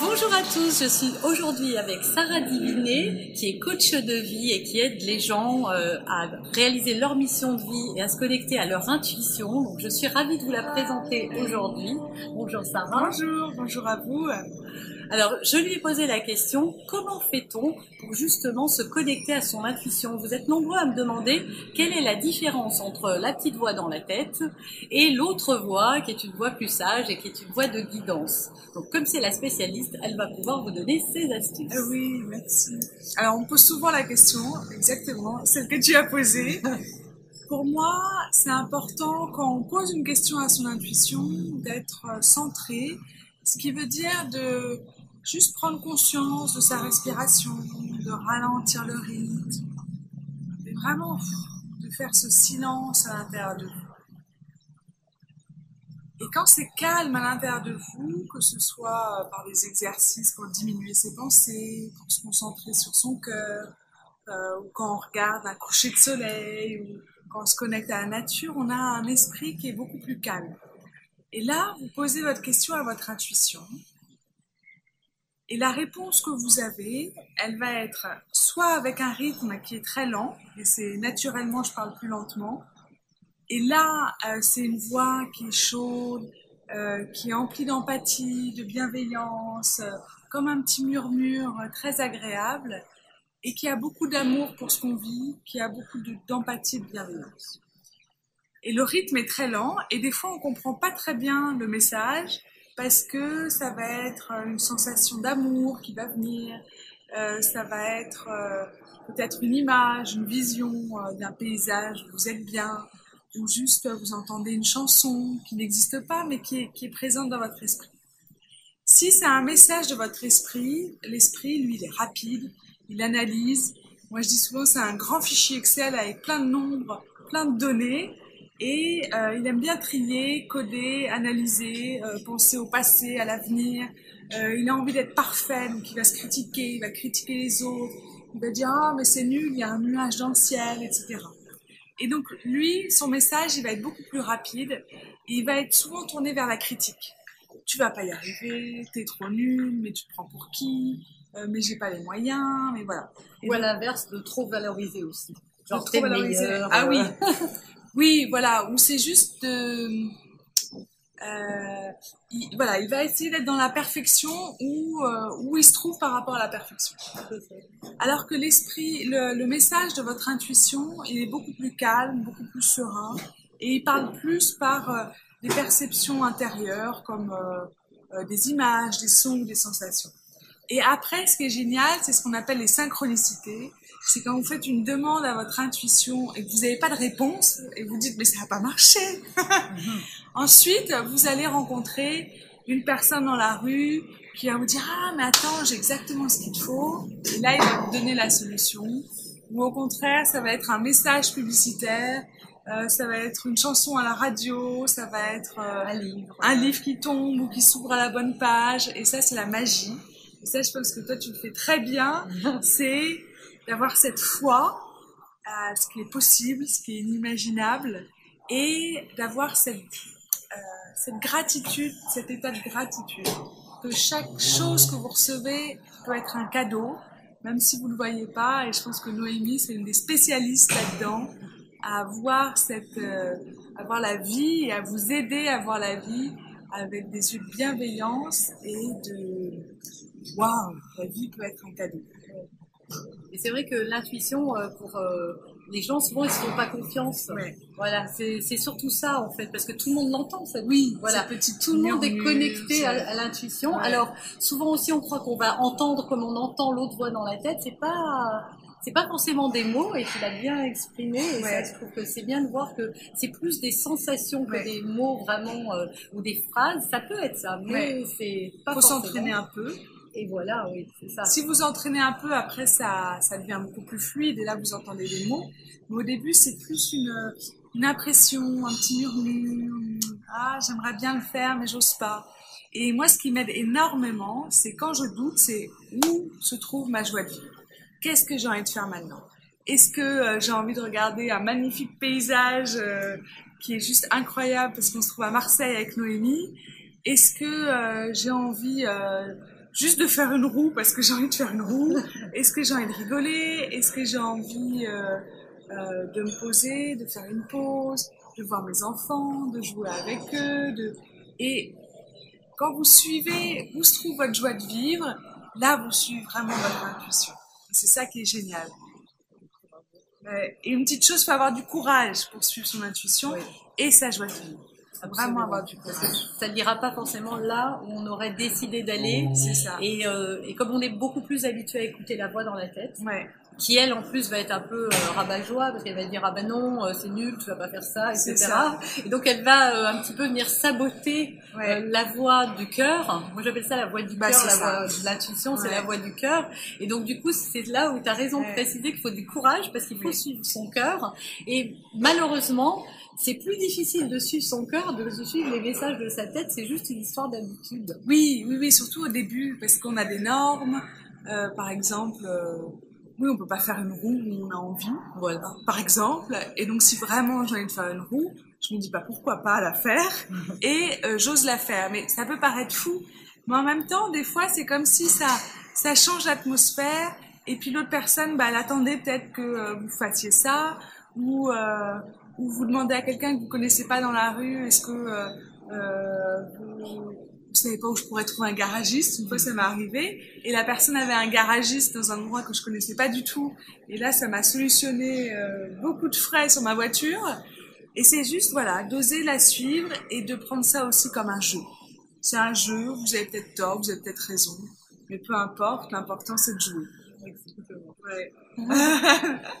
Bonjour à tous, je suis aujourd'hui avec Sarah Diviné, qui est coach de vie et qui aide les gens euh, à réaliser leur mission de vie et à se connecter à leur intuition. Donc je suis ravie de vous la présenter aujourd'hui. Bonjour Sarah. Bonjour, bonjour à vous. Alors, je lui ai posé la question, comment fait-on pour justement se connecter à son intuition? Vous êtes nombreux à me demander quelle est la différence entre la petite voix dans la tête et l'autre voix qui est une voix plus sage et qui est une voix de guidance. Donc, comme c'est la spécialiste, elle va pouvoir vous donner ses astuces. Ah oui, merci. Alors, on pose souvent la question, exactement, celle que tu as posée. Pour moi, c'est important quand on pose une question à son intuition d'être centré, ce qui veut dire de juste prendre conscience de sa respiration, de ralentir le rythme, et vraiment de faire ce silence à l'intérieur de vous. Et quand c'est calme à l'intérieur de vous, que ce soit par des exercices pour diminuer ses pensées, pour se concentrer sur son cœur, euh, ou quand on regarde un coucher de soleil, ou quand on se connecte à la nature, on a un esprit qui est beaucoup plus calme. Et là, vous posez votre question à votre intuition. Et la réponse que vous avez, elle va être soit avec un rythme qui est très lent, et c'est naturellement, je parle plus lentement. Et là, euh, c'est une voix qui est chaude, euh, qui est emplie d'empathie, de bienveillance, euh, comme un petit murmure très agréable, et qui a beaucoup d'amour pour ce qu'on vit, qui a beaucoup d'empathie et de bienveillance. Et le rythme est très lent, et des fois, on comprend pas très bien le message, parce que ça va être une sensation d'amour qui va venir, euh, ça va être euh, peut-être une image, une vision euh, d'un paysage où vous êtes bien, ou juste vous entendez une chanson qui n'existe pas mais qui est, qui est présente dans votre esprit. Si c'est un message de votre esprit, l'esprit, lui, il est rapide, il analyse. Moi, je dis souvent, c'est un grand fichier Excel avec plein de nombres, plein de données, et euh, il aime bien trier, coder, analyser, euh, penser au passé, à l'avenir. Euh, il a envie d'être parfait, donc il va se critiquer, il va critiquer les autres. Il va dire ah mais c'est nul, il y a un nuage dans le ciel, etc. Et donc lui, son message, il va être beaucoup plus rapide. Et il va être souvent tourné vers la critique. Tu vas pas y arriver, t'es trop nul, mais tu te prends pour qui? Euh, Mais j'ai pas les moyens, mais voilà. Et Ou à l'inverse, de trop valoriser aussi. Genre trop valoriser. ah oui. Oui, voilà, où c'est juste. Euh, il, voilà, il va essayer d'être dans la perfection où, euh, où il se trouve par rapport à la perfection. Alors que l'esprit, le, le, message de votre intuition, il est beaucoup plus calme, beaucoup plus serein, et il parle plus par euh, des perceptions intérieures comme euh, euh, des images, des sons, des sensations. Et après, ce qui est génial, c'est ce qu'on appelle les synchronicités c'est quand vous faites une demande à votre intuition et que vous n'avez pas de réponse et vous dites mais ça n'a pas marché. Ensuite, vous allez rencontrer une personne dans la rue qui va vous dire ah mais attends j'ai exactement ce qu'il faut et là il va vous donner la solution. Ou au contraire, ça va être un message publicitaire, euh, ça va être une chanson à la radio, ça va être euh, un, livre. un livre qui tombe ou qui s'ouvre à la bonne page. Et ça, c'est la magie. Et ça, je pense que toi, tu le fais très bien. c'est d'avoir cette foi à ce qui est possible, ce qui est inimaginable, et d'avoir cette, euh, cette gratitude, cet état de gratitude, que chaque chose que vous recevez peut être un cadeau, même si vous ne le voyez pas, et je pense que Noémie, c'est une des spécialistes là-dedans, à voir cette, euh, à voir la vie et à vous aider à voir la vie avec des yeux de bienveillance et de waouh, la vie peut être un cadeau. Et c'est vrai que l'intuition, euh, pour, euh, les gens souvent ils se font pas confiance. Ouais. Voilà, c'est surtout ça en fait, parce que tout le monde l'entend. Ça. Oui, Voilà. petite Tout le monde est connecté à, l'intuition. Ouais. Alors souvent aussi on croit qu'on va entendre comme on entend l'autre voix dans la tête. C'est pas c'est pas forcément des mots et tu l'as bien exprimé. Et Ouais. ça, je trouve que c'est bien de voir que c'est plus des sensations que Ouais. des mots vraiment euh, ou des phrases. Ça peut être ça, mais c'est pas faut s'entraîner un peu. Et voilà, oui, c'est ça. Si vous entraînez un peu, après, ça, ça devient beaucoup plus fluide et là, vous entendez des mots. Mais au début, c'est plus une, une impression, un petit murmure. Ah, j'aimerais bien le faire, mais j'ose pas. Et moi, ce qui m'aide énormément, c'est quand je doute, c'est où se trouve ma joie de vivre. Qu'est-ce que j'ai envie de faire maintenant? Est-ce que euh, j'ai envie de regarder un magnifique paysage euh, qui est juste incroyable parce qu'on se trouve à Marseille avec Noémie? Est-ce que euh, j'ai envie euh, juste de faire une roue parce que j'ai envie de faire une roue Est-ce que j'ai envie de rigoler? Est-ce que j'ai envie euh, euh, de me poser, de faire une pause, de voir mes enfants, de jouer avec eux de... Et quand vous suivez où se trouve votre joie de vivre, là, vous suivez vraiment votre intuition. C'est ça qui est génial. Et une petite chose, il faut avoir du courage pour suivre son intuition Oui. et sa joie de vivre. Absolument. Vraiment avoir du que ça n'ira pas forcément là où on aurait décidé d'aller. C'est ça. Et, euh, et comme on est beaucoup plus habitué à écouter la voix dans la tête, Ouais. qui elle en plus va être un peu euh, rabat-joie parce qu'elle va dire ah ben non euh, c'est nul tu vas pas faire ça etc ça. et donc elle va euh, un petit peu venir saboter Ouais. euh, la voix du cœur moi j'appelle ça la voix du Bah, cœur la ça. voix de l'intuition c'est Ouais. la voix du cœur et donc du coup c'est là où tu as raison de Ouais. préciser qu'il faut du courage parce qu'il faut Oui. suivre son cœur et malheureusement c'est plus difficile de suivre son cœur de suivre les messages de sa tête c'est juste une histoire d'habitude Oui, oui, oui, surtout au début, parce qu'on a des normes. Euh, par exemple, euh, oui, on peut pas faire une roue où on a envie, voilà par exemple. Et donc, si vraiment j'ai envie de faire une roue, je me dis pas pourquoi pas la faire, et euh, j'ose la faire. Mais ça peut paraître fou, mais en même temps, des fois, c'est comme si ça, ça change l'atmosphère. Et puis l'autre personne, bah, elle attendait peut-être que euh, vous fassiez ça, ou euh, ou vous demandez à quelqu'un que vous connaissez pas dans la rue, est-ce que euh, euh, vous, vous savez pas où je pourrais trouver un garagiste Une fois, ça m'est arrivé, et la personne avait un garagiste dans un endroit que je connaissais pas du tout. Et là, ça m'a solutionné euh, beaucoup de frais sur ma voiture. Et c'est juste, voilà, d'oser la suivre et de prendre ça aussi comme un jeu. C'est un jeu, vous avez peut-être tort, vous avez peut-être raison, mais peu importe, l'important c'est de jouer. Ouais.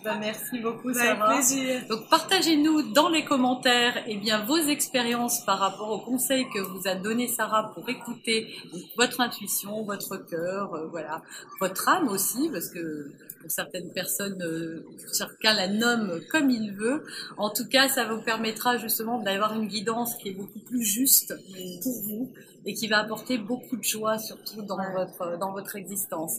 Ben, merci beaucoup Avec Sarah plaisir. Donc partagez-nous dans les commentaires eh bien, vos expériences par rapport aux conseils que vous a donné Sarah pour écouter donc, votre intuition, votre cœur, euh, voilà, votre âme aussi, parce que pour certaines personnes, euh, chacun la nomme comme il veut. En tout cas, ça vous permettra justement d'avoir une guidance qui est beaucoup plus juste pour vous et qui va apporter beaucoup de joie, surtout dans, Ouais. votre, dans votre existence.